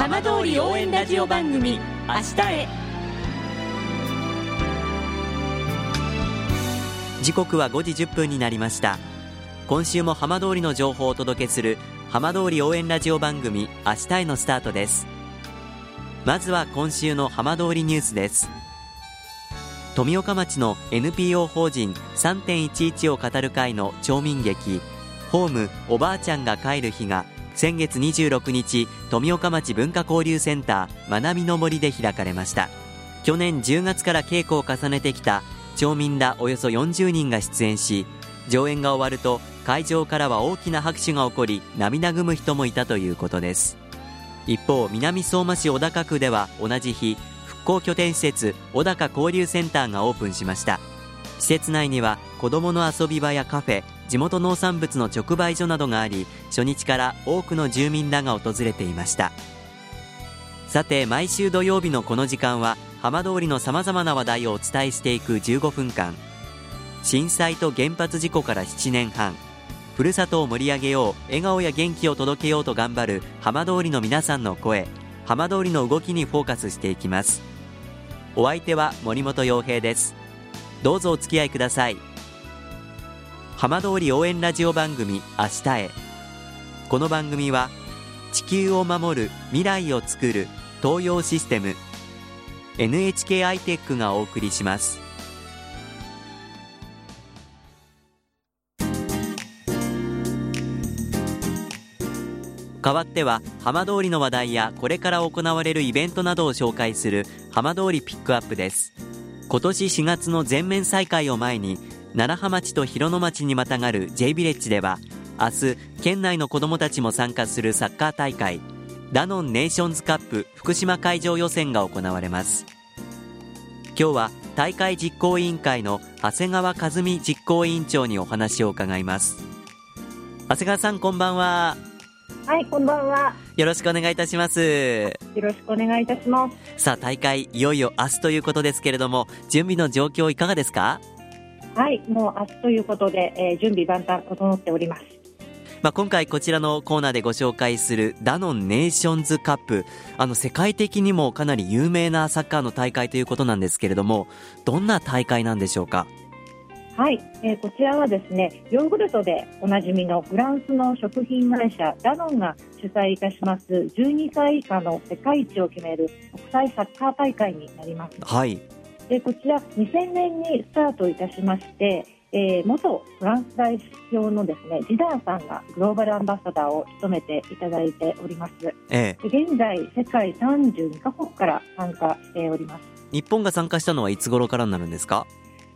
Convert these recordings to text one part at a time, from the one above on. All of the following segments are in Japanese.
浜通り応援ラジオ番組明日へ。時刻は5時1分になりました。今週も浜通りの情報をお届けする浜通り応援ラジオ番組明日へのスタートです。まずは今週の浜通りニュースです。富岡町の NPO 法人3.11を語る会の町民劇ホームおばあちゃんが帰る日が先月26日富岡町文化交流センター学びの森で開かれました。去年10月から稽古を重ねてきた町民らおよそ40人が出演し上演が終わると会場からは大きな拍手が起こり涙ぐむ人もいたということです。一方南相馬市小高区では同じ日復興拠点施設小高交流センターがオープンしました。施設内には子どもの遊び場やカフェ地元農産物の直売所などがあり初日から多くの住民らが訪れていました。さて毎週土曜日のこの時間は浜通りのさまざまな話題をお伝えしていく15分間。震災と原発事故から7年半。ふるさとを盛り上げよう笑顔や元気を届けようと頑張る浜通りの皆さんの声。浜通りの動きにフォーカスしていきます。お相手は森本洋平です。どうぞお付き合いください。浜通り応援ラジオ番組明日へ。この番組は地球を守る未来をつくる東洋システム NHK アイテックがお送りします。代わっては浜通りの話題やこれから行われるイベントなどを紹介する浜通りピックアップです。今年4月の全面再開を前に楢葉町と広野町にまたがる J ビレッジでは明日県内の子どもたちも参加するサッカー大会ダノンネーションズカップ福島会場予選が行われます。今日は大会実行委員会の長谷川和美実行委員長にお話を伺います。長谷川さんこんばんは。はい、こんばんは。よろしくお願いいたします。よろしくお願いいたします。さあ大会いよいよ明日ということですけれども準備の状況いかがですか？はい、もう明日ということで、えー準備万端整っております。まあ、今回こちらのコーナーでご紹介するダノンネーションズカップあの世界的にもかなり有名なサッカーの大会ということなんですけれどもどんな大会なんでしょうか？はい、えーこちらはですね、ヨーグルトでおなじみのフランスの食品会社ダノンが主催いたします12歳以下の世界一を決める国際サッカー大会になります。はいでこちら2000年にスタートいたしまして、えー元フランス代表のですねジダーさんがグローバルアンバサダーを務めていただいております。ええで現在世界32カ国から参加しております。日本が参加したのはいつ頃からになるんですか？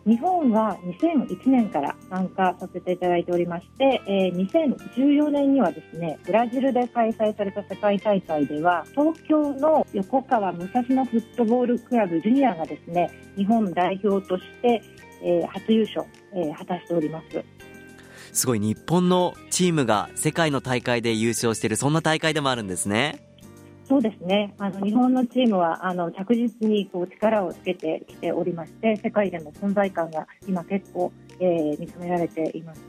日本は2001年から参加させていただいておりまして、えー2014年にはですねブラジルで開催された世界大会では東京の横川武蔵野フットボールクラブジュニアがですね日本代表として、えー初優勝、えー果たしております。すごい日本のチームが世界の大会で優勝しているそんな大会でもあるんですねそうですね。あの日本のチームはあの着実にこう力をつけてきておりまして、世界でも存在感が今結構、えー認められています。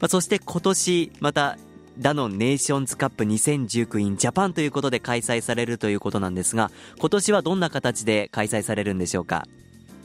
まあ、そして今年またダノンネーションズカップ2019 in ジャパンということで開催されるということなんですが今年はどんな形で開催されるんでしょうか？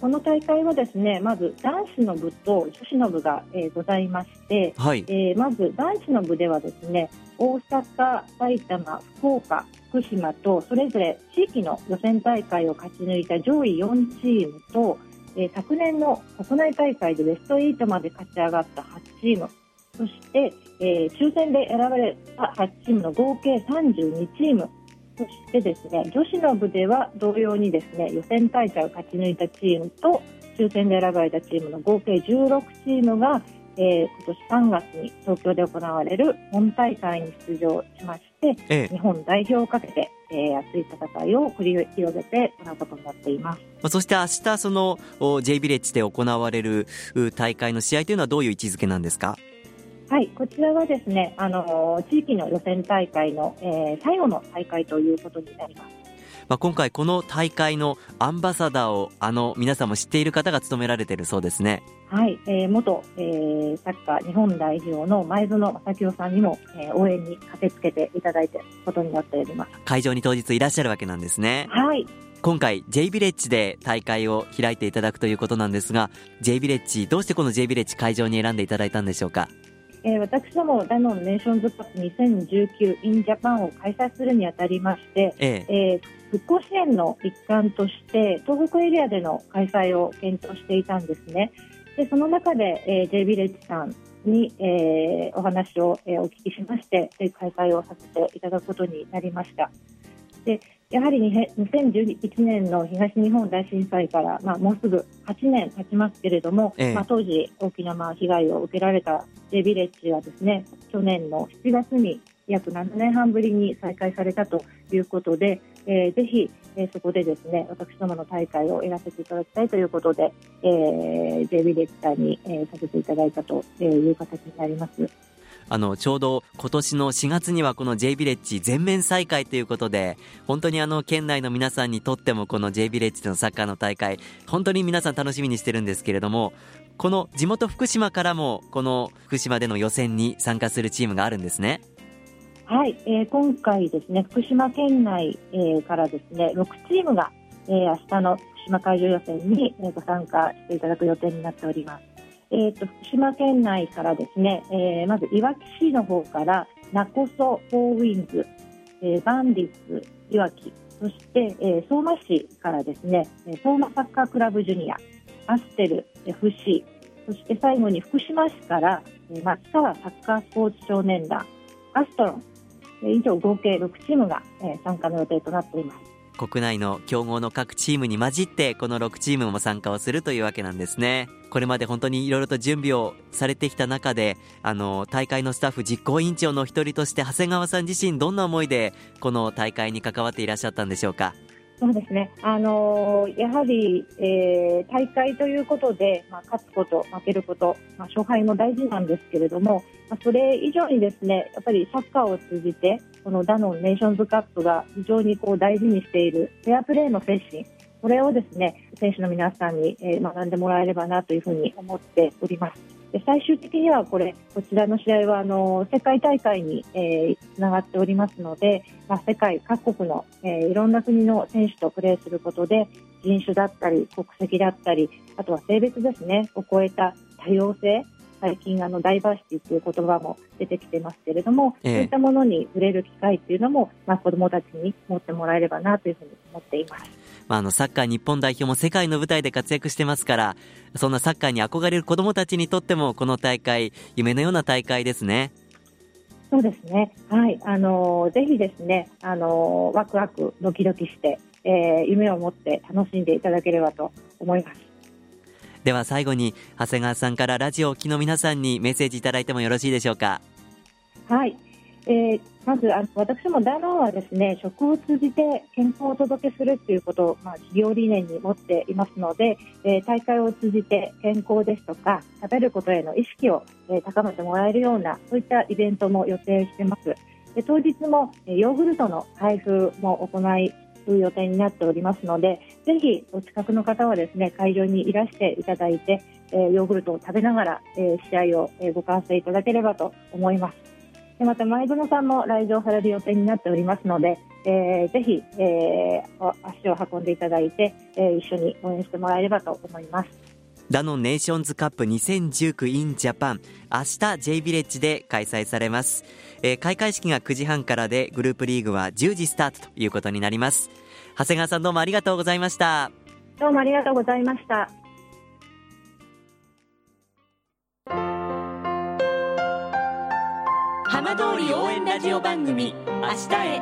この大会はですね、まず男子の部と女子の部が、えーございまして、はいえーまず男子の部ではですね、大阪、埼玉、福岡、福島とそれぞれ地域の予選大会を勝ち抜いた上位4チームと、えー昨年の国内大会でベスト8まで勝ち上がった8チーム、そして、えー抽選で選ばれた8チームの合計32チーム、そしてですね女子の部では同様にですね予選大会を勝ち抜いたチームと抽選で選ばれたチームの合計16チームが、えー今年3月に東京で行われる本大会に出場しましてええ日本代表をかけて、えー熱い戦いを繰り広げて行うことになっています。まあそして明日そのお J ビレッジで行われるう大会の試合というのはどういう位置づけなんですか？はい、こちらはですね、あの地域の予選大会の、えー最後の大会ということになります。まあ、今回この大会のアンバサダーをあの皆さんも知っている方が務められているそうですね。はい、えー、元、えー、サッカー日本代表の前園正清さんにも、えー、応援に駆けつけていただいてことになっております。会場に当日いらっしゃるわけなんですね。はい。今回 J ビレッジで大会を開いていただくということなんですが J ビレッジどうしてこの J ビレッジ会場に選んでいただいたんでしょうか？えー、私どもダノンネーションズカップ2019 in ジャパンを開催するにあたりまして、えええー、復興支援の一環として東北エリアでの開催を検討していたんですね。でその中で、えー、J ビレッジさんに、えー、お話を、えー、お聞きしまして開催をさせていただくことになりました。でやはり2011年の東日本大震災から、まあ、もうすぐ8年経ちますけれども、ええ、まあ、当時、大きなまあ被害を受けられた J ビレッジはですね去年の7月に約7年半ぶりに再開されたということで、えー、ぜひ、えー、そこでですね私どもの大会をやらせていただきたいということで、えー、J ビレッジさんに、えー、させていただいたという形になります。あのちょうど今年の4月にはこの J ビレッジ全面再開ということで本当にあの県内の皆さんにとってもこの J ビレッジでのサッカーの大会本当に皆さん楽しみにしてるんですけれどもこの地元福島からもこの福島での予選に参加するチームがあるんですね。はい、えー、今回ですね福島県内、えー、からですね6チームが、えー、明日の福島会場予選に、えー、ご参加していただく予定になっております。えーと、福島県内からですね、えー、まずいわき市の方から勿来フォーウィンズ、えー、バンディッツいわきそして、えー、相馬市からですね相馬サッカークラブジュニアアステル FC そして最後に福島市から、えー、松川サッカースポーツ少年団アストロン、えー、以上合計6チームが、えー、参加の予定となっています。国内の強豪の各チームに混じってこの6チームも参加をするというわけなんですね。これまで本当にいろいろと準備をされてきた中であの大会のスタッフ実行委員長の一人として長谷川さん自身どんな思いでこの大会に関わっていらっしゃったんでしょうか？そうですね、あの、やはり、えー、大会ということで、まあ、勝つこと、負けること、まあ、勝敗も大事なんですけれども、まあ、それ以上にですねやっぱりサッカーを通じてこのダノンネーションズカップが非常にこう大事にしているフェアプレーの精神これをですね選手の皆さんに、学んでもらえればなというふうに思っております。で最終的にはこれこちらの試合はあの世界大会に、えー、つながっておりますので、まあ、世界各国の、え、いろんな国の選手とプレーすることで人種だったり国籍だったりあとは性別ですねを超えた多様性最近あのダイバーシティという言葉も出てきてますけれども、えそういったものに触れる機会っていうのも、まあ、子どもたちに持ってもらえればなというふうに思っています。まあ、あのサッカー日本代表も世界の舞台で活躍してますからそんなサッカーに憧れる子どもたちにとってもこの大会夢のような大会ですね。そうですね。はい。あのぜひですね、あのワクワクドキドキして、えー、夢を持って楽しんでいただければと思います。では最後に長谷川さんからラジオを聴きの皆さんにメッセージいただいてもよろしいでしょうか？はい。えー、まずあの私もダノンはですね食を通じて健康をお届けするということを、まあ、企業理念に持っていますので、えー、大会を通じて健康ですとか食べることへの意識を、えー、高めてもらえるようなそういったイベントも予定してます。で当日もえヨーグルトの配布も行いいう予定になっておりますのでぜひお近くの方はですね会場にいらしていただいて、えー、ヨーグルトを食べながら、えー、試合を、えー、ご観戦いただければと思います。でまた前園さんも来場される予定になっておりますので、えー、ぜひ、えー、足を運んでいただいて、えー、一緒に応援してもらえればと思います。ダノンネーションズカップ2019 in ジャパン明日 J ビレッジで開催されます、えー、開会式が9時半からでグループリーグは10時スタートということになります。長谷川さんどうもありがとうございました。どうもありがとうございました。浜通り応援ラジオ番組「明日へ」